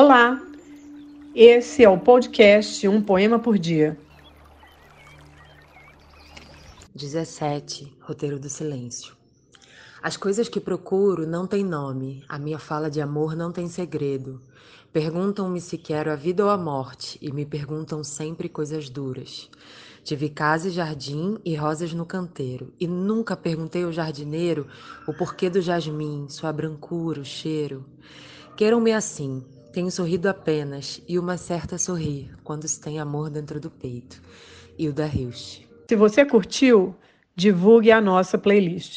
Olá, esse é o podcast Um Poema por Dia. 17 Roteiro do Silêncio As coisas que procuro não têm nome, a minha fala de amor não tem segredo. Perguntam-me se quero a vida ou a morte, e me perguntam sempre coisas duras. Tive casa e jardim e rosas no canteiro, e nunca perguntei ao jardineiro o porquê do jasmim, sua brancura, o cheiro. Queiram-me assim, tenho sorrido apenas, e uma certa sorrir, quando se tem amor dentro do peito. Hilda Hilst. Se você curtiu, divulgue a nossa playlist.